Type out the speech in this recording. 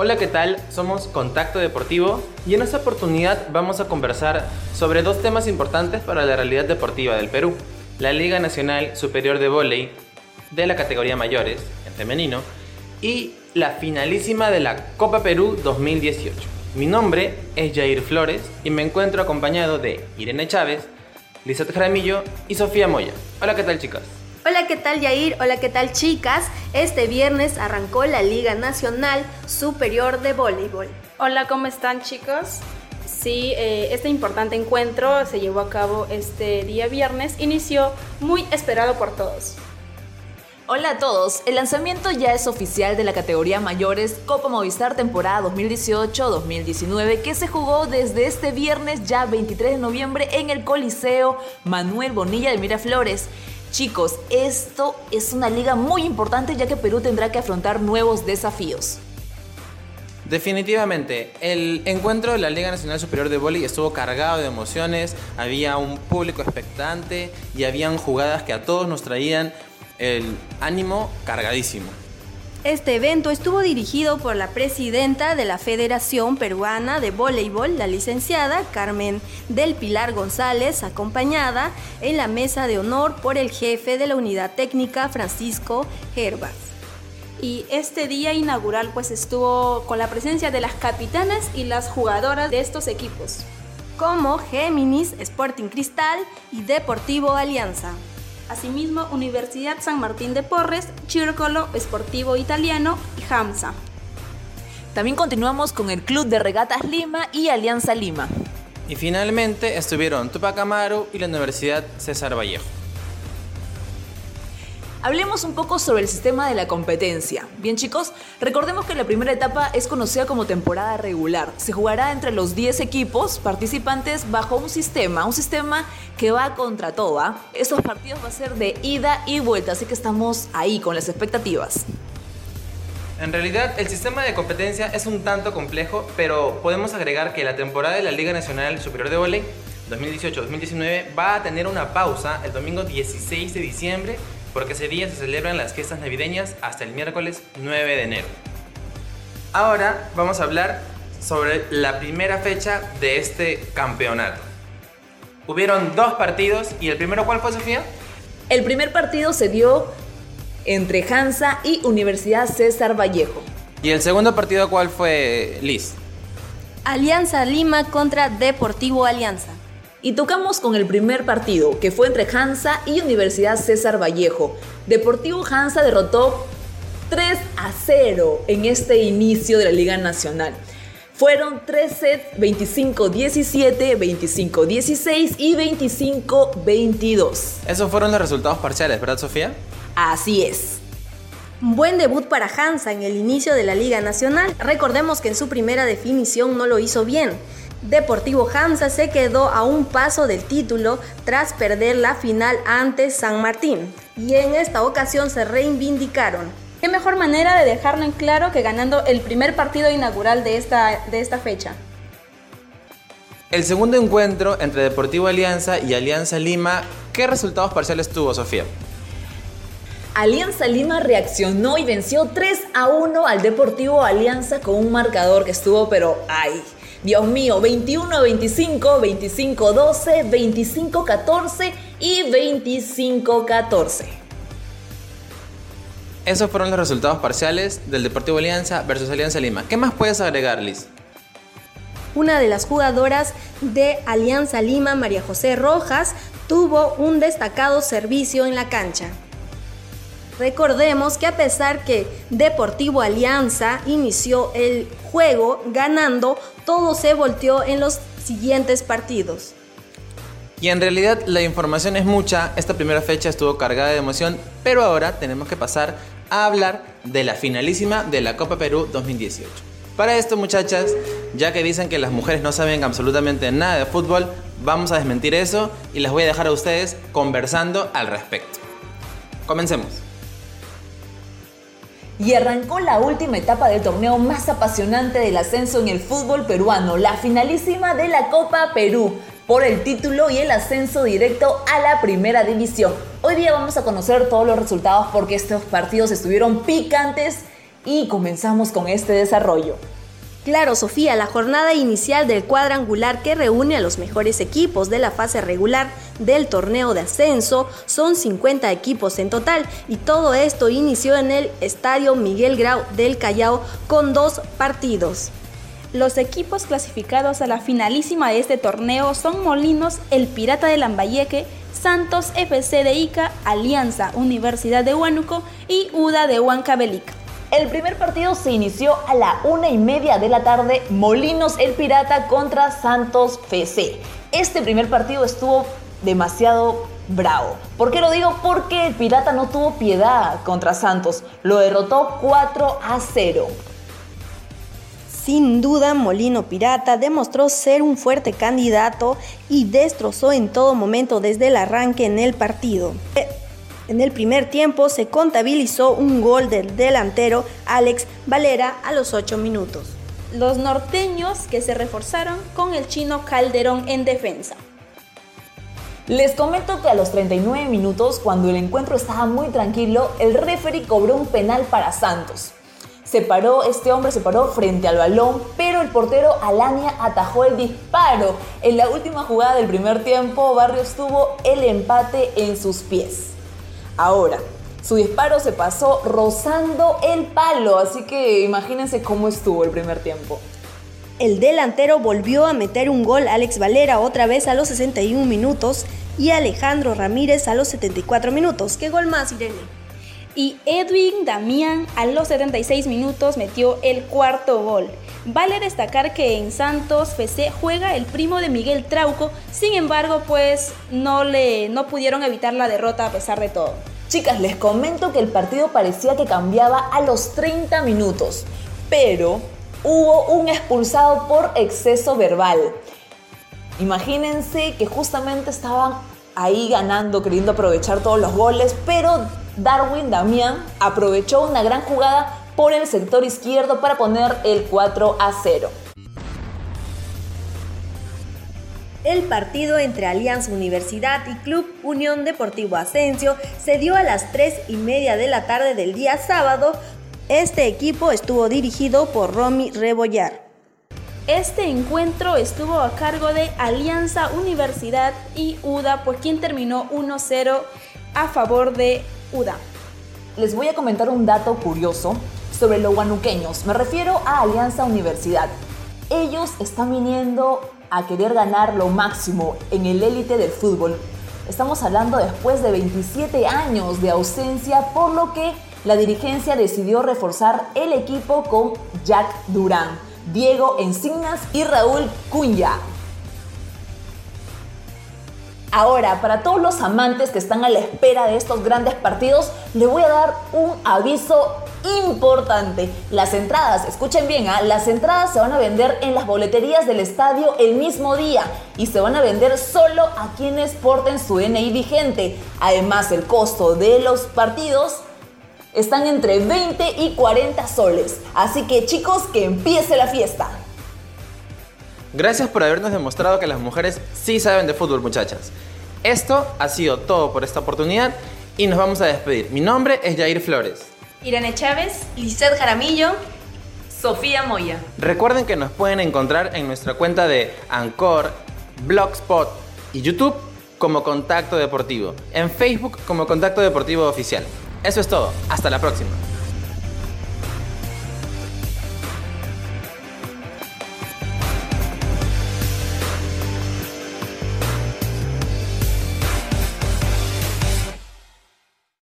Hola, ¿qué tal? Somos Contacto Deportivo y en esta oportunidad vamos a conversar sobre dos temas importantes para la realidad deportiva del Perú. La Liga Nacional Superior de Voley de la categoría mayores, en femenino, y la finalísima de la Copa Perú 2018. Mi nombre es Jair Flores y me encuentro acompañado de Irene Chávez, Lizeth Jaramillo y Sofía Moya. Hola, ¿qué tal chicas? Hola, ¿qué tal Yair? Hola, ¿qué tal chicas? Este viernes arrancó la Liga Nacional Superior de Voleibol. Hola, ¿cómo están chicos? Sí, eh, este importante encuentro se llevó a cabo este día viernes, inició muy esperado por todos. Hola a todos, el lanzamiento ya es oficial de la categoría mayores Copa Movistar temporada 2018-2019 que se jugó desde este viernes ya 23 de noviembre en el Coliseo Manuel Bonilla de Miraflores. Chicos, esto es una liga muy importante ya que Perú tendrá que afrontar nuevos desafíos. Definitivamente, el encuentro de la Liga Nacional Superior de Volley estuvo cargado de emociones, había un público expectante y habían jugadas que a todos nos traían el ánimo cargadísimo. Este evento estuvo dirigido por la presidenta de la Federación Peruana de Voleibol, la licenciada Carmen del Pilar González, acompañada en la mesa de honor por el jefe de la unidad técnica, Francisco Herbas. Y este día inaugural pues estuvo con la presencia de las capitanas y las jugadoras de estos equipos. Como Géminis, Sporting Cristal y Deportivo Alianza. Asimismo, Universidad San Martín de Porres, Círculo Esportivo Italiano y HAMSA. También continuamos con el Club de Regatas Lima y Alianza Lima. Y finalmente estuvieron Tupac Amaru y la Universidad César Vallejo. Hablemos un poco sobre el sistema de la competencia. Bien chicos, recordemos que la primera etapa es conocida como temporada regular. Se jugará entre los 10 equipos participantes bajo un sistema, un sistema que va contra todo. ¿ah? Estos partidos va a ser de ida y vuelta, así que estamos ahí con las expectativas. En realidad, el sistema de competencia es un tanto complejo, pero podemos agregar que la temporada de la Liga Nacional Superior de Voley 2018-2019 va a tener una pausa el domingo 16 de diciembre porque ese día se celebran las fiestas navideñas hasta el miércoles 9 de enero. Ahora vamos a hablar sobre la primera fecha de este campeonato. Hubieron dos partidos y el primero ¿cuál fue Sofía? El primer partido se dio entre Hansa y Universidad César Vallejo. ¿Y el segundo partido cuál fue Liz? Alianza Lima contra Deportivo Alianza. Y tocamos con el primer partido, que fue entre Hansa y Universidad César Vallejo. Deportivo Hansa derrotó 3 a 0 en este inicio de la Liga Nacional. Fueron 3 sets 25-17, 25-16 y 25-22. Esos fueron los resultados parciales, ¿verdad, Sofía? Así es. Buen debut para Hansa en el inicio de la Liga Nacional. Recordemos que en su primera definición no lo hizo bien. Deportivo Hamza se quedó a un paso del título tras perder la final ante San Martín y en esta ocasión se reivindicaron. ¿Qué mejor manera de dejarlo en claro que ganando el primer partido inaugural de esta, de esta fecha? El segundo encuentro entre Deportivo Alianza y Alianza Lima, ¿qué resultados parciales tuvo Sofía? Alianza Lima reaccionó y venció 3 a 1 al Deportivo Alianza con un marcador que estuvo pero ay, Dios mío, 21 25, 25 12, 25 14 y 25 14. Esos fueron los resultados parciales del Deportivo Alianza versus Alianza Lima. ¿Qué más puedes agregar, Liz? Una de las jugadoras de Alianza Lima, María José Rojas, tuvo un destacado servicio en la cancha. Recordemos que a pesar que Deportivo Alianza inició el juego ganando, todo se volteó en los siguientes partidos. Y en realidad la información es mucha, esta primera fecha estuvo cargada de emoción, pero ahora tenemos que pasar a hablar de la finalísima de la Copa Perú 2018. Para esto muchachas, ya que dicen que las mujeres no saben absolutamente nada de fútbol, vamos a desmentir eso y las voy a dejar a ustedes conversando al respecto. Comencemos y arrancó la última etapa del torneo más apasionante del ascenso en el fútbol peruano, la finalísima de la Copa Perú, por el título y el ascenso directo a la primera división. Hoy día vamos a conocer todos los resultados porque estos partidos estuvieron picantes y comenzamos con este desarrollo. Claro, Sofía, la jornada inicial del cuadrangular que reúne a los mejores equipos de la fase regular del torneo de ascenso son 50 equipos en total y todo esto inició en el Estadio Miguel Grau del Callao con dos partidos. Los equipos clasificados a la finalísima de este torneo son Molinos, el Pirata de Lambayeque, Santos FC de Ica, Alianza Universidad de Huánuco y UDA de Huancavelica. El primer partido se inició a la una y media de la tarde, Molinos el Pirata contra Santos FC. Este primer partido estuvo demasiado bravo. ¿Por qué lo digo? Porque el Pirata no tuvo piedad contra Santos. Lo derrotó 4 a 0. Sin duda, Molino Pirata demostró ser un fuerte candidato y destrozó en todo momento desde el arranque en el partido. En el primer tiempo se contabilizó un gol del delantero Alex Valera a los 8 minutos. Los norteños que se reforzaron con el chino Calderón en defensa. Les comento que a los 39 minutos, cuando el encuentro estaba muy tranquilo, el referee cobró un penal para Santos. Se paró, este hombre se paró frente al balón, pero el portero Alania atajó el disparo. En la última jugada del primer tiempo, Barrios tuvo el empate en sus pies. Ahora, su disparo se pasó rozando el palo, así que imagínense cómo estuvo el primer tiempo. El delantero volvió a meter un gol Alex Valera otra vez a los 61 minutos y Alejandro Ramírez a los 74 minutos. ¿Qué gol más, Irene? Y Edwin Damián a los 76 minutos metió el cuarto gol. Vale destacar que en Santos FC juega el primo de Miguel Trauco, sin embargo, pues no le no pudieron evitar la derrota a pesar de todo. Chicas, les comento que el partido parecía que cambiaba a los 30 minutos, pero hubo un expulsado por exceso verbal. Imagínense que justamente estaban ahí ganando, queriendo aprovechar todos los goles, pero Darwin Damián aprovechó una gran jugada por el sector izquierdo para poner el 4 a 0. El partido entre Alianza Universidad y Club Unión Deportivo Ascenso se dio a las 3 y media de la tarde del día sábado. Este equipo estuvo dirigido por Romy Rebollar. Este encuentro estuvo a cargo de Alianza Universidad y UDA, pues quien terminó 1-0 a favor de UDA. Les voy a comentar un dato curioso sobre los guanuqueños. Me refiero a Alianza Universidad. Ellos están viniendo a querer ganar lo máximo en el élite del fútbol. Estamos hablando después de 27 años de ausencia, por lo que la dirigencia decidió reforzar el equipo con Jack Durán, Diego Encinas y Raúl Cunya. Ahora, para todos los amantes que están a la espera de estos grandes partidos, le voy a dar un aviso importante. Las entradas, escuchen bien, ¿ah? las entradas se van a vender en las boleterías del estadio el mismo día y se van a vender solo a quienes porten su DNI vigente. Además, el costo de los partidos están entre 20 y 40 soles. Así que chicos, que empiece la fiesta. Gracias por habernos demostrado que las mujeres sí saben de fútbol, muchachas. Esto ha sido todo por esta oportunidad y nos vamos a despedir. Mi nombre es Jair Flores. Irene Chávez, Lizeth Jaramillo, Sofía Moya. Recuerden que nos pueden encontrar en nuestra cuenta de Anchor, Blogspot y YouTube como Contacto Deportivo. En Facebook como Contacto Deportivo Oficial. Eso es todo. Hasta la próxima.